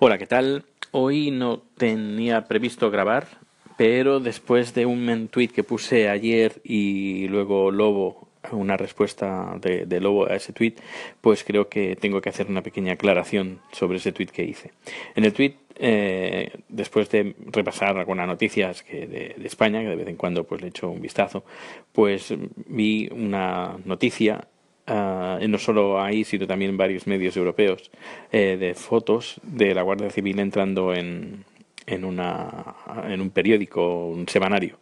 Hola, ¿qué tal? Hoy no tenía previsto grabar, pero después de un tweet que puse ayer y luego Lobo, una respuesta de, Lobo a ese tweet, pues creo que tengo que hacer una pequeña aclaración sobre ese tweet que hice. En el tweet, eh, después de repasar algunas noticias que de, España, que de vez en cuando pues le echo un vistazo, pues vi una noticia uh, no solo ahí, sino también varios medios europeos, eh, de fotos de la Guardia Civil entrando en, en, una, en un periódico, un semanario.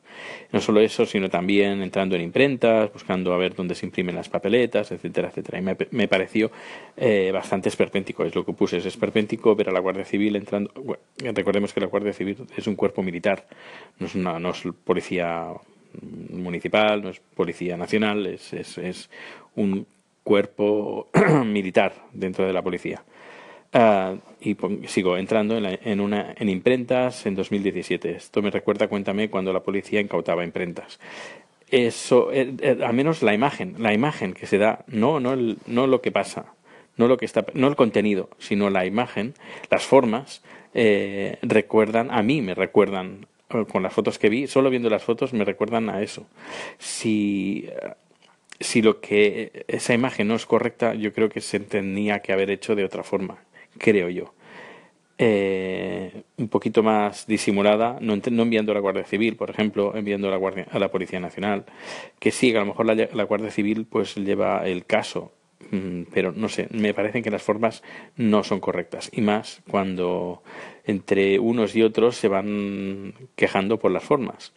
No solo eso, sino también entrando en imprentas, buscando a ver dónde se imprimen las papeletas, etcétera, etcétera. Y me, me pareció eh, bastante esperpéntico, es lo que puse, es esperpéntico ver a la Guardia Civil entrando. recordemos que la Guardia Civil es un cuerpo militar, no es, una, no es policía municipal, no es policía nacional, es, es, es un cuerpo militar dentro de la policía. Uh, y sigo entrando en, en, imprentas en 2017. Esto me recuerda, cuéntame, cuando la policía incautaba imprentas. Eso, eh, eh, al menos la imagen, la imagen que se da, no, no, no lo que pasa, no lo que está, no el contenido, sino la imagen, las formas, eh, recuerdan, a mí me recuerdan, con las fotos que vi, solo viendo las fotos me recuerdan a eso. Si si lo que esa imagen no es correcta, yo creo que se tenía que haber hecho de otra forma, creo yo. Eh, un poquito más disimulada, no, enviando a la Guardia Civil, por ejemplo, enviando a la, Guardia, a la Policía Nacional, que sí, a lo mejor la, la Guardia Civil pues lleva el caso, mm, pero no sé, me parecen que las formas no son correctas, y más cuando entre unos y otros se van quejando por las formas.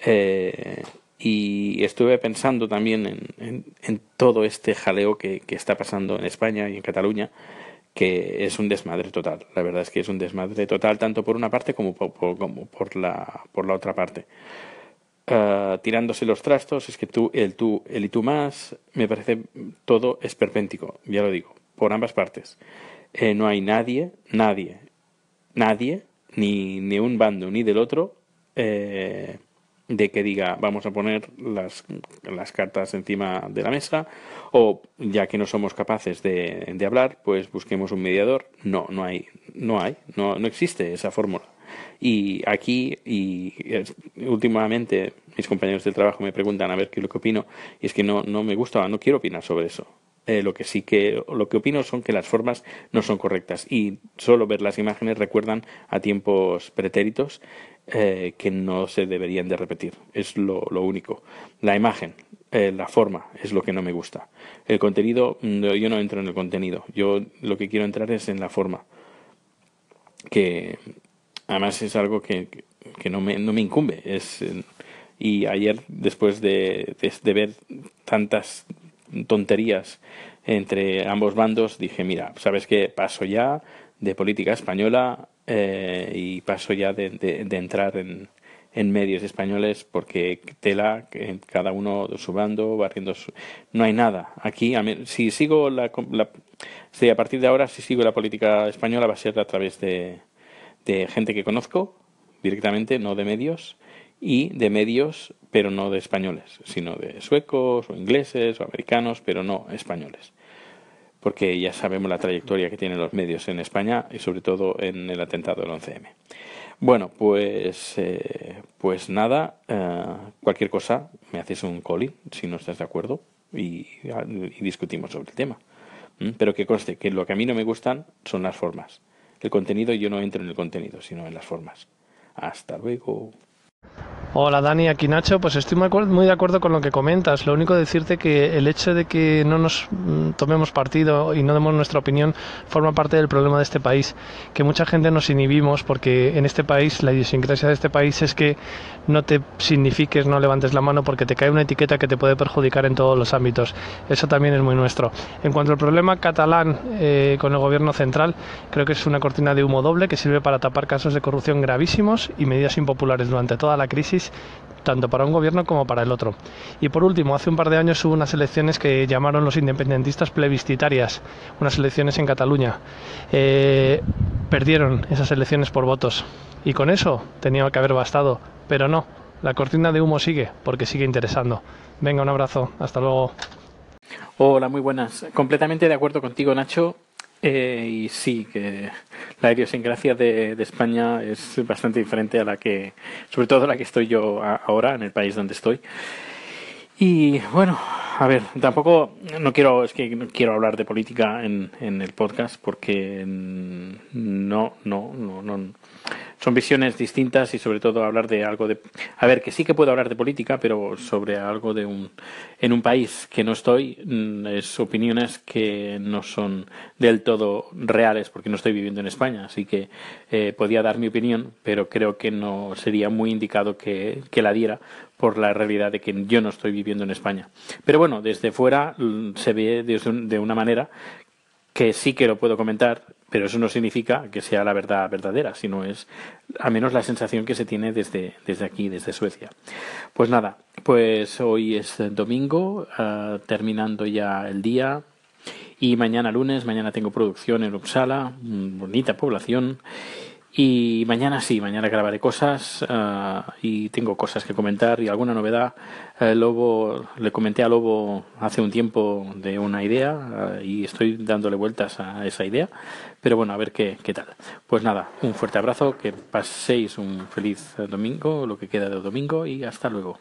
Eh, y estuve pensando también en, en, todo este jaleo que, que, está pasando en España y en Cataluña, que es un desmadre total. La verdad es que es un desmadre total, tanto por una parte como por, como por, la, por la otra parte. Uh, tirándose los trastos, es que tú, el tú, el y tú más, me parece todo esperpéntico, ya lo digo, por ambas partes. Eh, no hay nadie, nadie, nadie, ni, ni un bando ni del otro, eh, de que diga vamos a poner las, las, cartas encima de la mesa o ya que no somos capaces de, de, hablar pues busquemos un mediador no no hay no hay no, no existe esa fórmula. Y aquí y últimamente mis compañeros de trabajo me preguntan a ver qué es lo que opino y es que no no me gusta no quiero opinar sobre eso eh, lo que sí que lo que opino son que las formas no son correctas y solo ver las imágenes recuerdan a tiempos pretéritos eh, que no se deberían de repetir. Es lo, lo único. La imagen, eh, la forma es lo que no me gusta. El contenido, yo no entro en el contenido. Yo lo que quiero entrar es en la forma. Que además es algo que, que no, me, no me incumbe. Es, y ayer, después de, de, de ver tantas tonterías entre ambos bandos, dije, mira, ¿sabes qué? Paso ya de política española eh, y paso ya de, de, entrar en, en, medios españoles porque tela, cada uno de su bando, barriendo su... No hay nada. Aquí, si sigo la, la si a partir de ahora, si sigo la política española, va a ser a través de, de gente que conozco directamente, no de medios, y de medios, pero no de españoles, sino de suecos o ingleses o americanos, pero no españoles porque ya sabemos la trayectoria que tienen los medios en España y sobre todo en el atentado del 11M. Bueno, pues, eh, pues nada, eh, cualquier cosa me haces un calling si no estás de acuerdo y, discutimos sobre el tema. ¿Mm? Pero que conste que lo que a mí no me gustan son las formas. El contenido yo no entro en el contenido, sino en las formas. Hasta luego. Hola Dani, aquí Nacho, pues estoy muy de acuerdo con lo que comentas. Lo único decirte que el hecho de que no nos mm, tomemos partido y no demos nuestra opinión forma parte del problema de este país. Que mucha gente nos inhibimos porque en este país, la idiosincrasia de este país es que no te signifiques, no levantes la mano porque te cae una etiqueta que te puede perjudicar en todos los ámbitos. Eso también es muy nuestro. En cuanto al problema catalán eh, con el gobierno central, creo que es una cortina de humo doble que sirve para tapar casos de corrupción gravísimos y medidas impopulares durante toda la crisis tanto para un gobierno como para el otro. Y por último, hace un par de años hubo unas elecciones que llamaron los independentistas plebiscitarias, unas elecciones en Cataluña. Eh, perdieron esas elecciones por votos y con eso tenía que haber bastado, pero no, la cortina de humo sigue porque sigue interesando. Venga, un abrazo, hasta luego. Hola, muy buenas. Completamente de acuerdo contigo, Nacho. Eh, y sí, que la idiosincrasia de, de, España es bastante diferente a la que, sobre todo a la que estoy yo ahora, en el país donde estoy. Y bueno, a ver, tampoco no quiero, es que no quiero hablar de política en, en el podcast porque no, no, no, no, son visiones distintas y sobre todo hablar de algo de a ver que sí que puedo hablar de política pero sobre algo de un en un país que no estoy mm, es opiniones que no son del todo reales porque no estoy viviendo en España. Así que eh, podía dar mi opinión pero creo que no sería muy indicado que, que la diera por la realidad de que yo no estoy viviendo en España. Pero bueno desde fuera mm, se ve de una manera que sí que lo puedo comentar pero eso no significa que sea la verdad verdadera, sino es al menos la sensación que se tiene desde, desde aquí, desde Suecia. Pues nada, pues hoy es domingo, uh, terminando ya el día, y mañana lunes, mañana tengo producción en Uppsala, bonita población, y mañana sí, mañana grabaré cosas uh, y tengo cosas que comentar y alguna novedad. Uh, Lobo, le comenté a Lobo hace un tiempo de una idea uh, y estoy dándole vueltas a esa idea. Pero bueno, a ver qué, qué tal. Pues nada, un fuerte abrazo, que paséis un feliz domingo, lo que queda de domingo y hasta luego.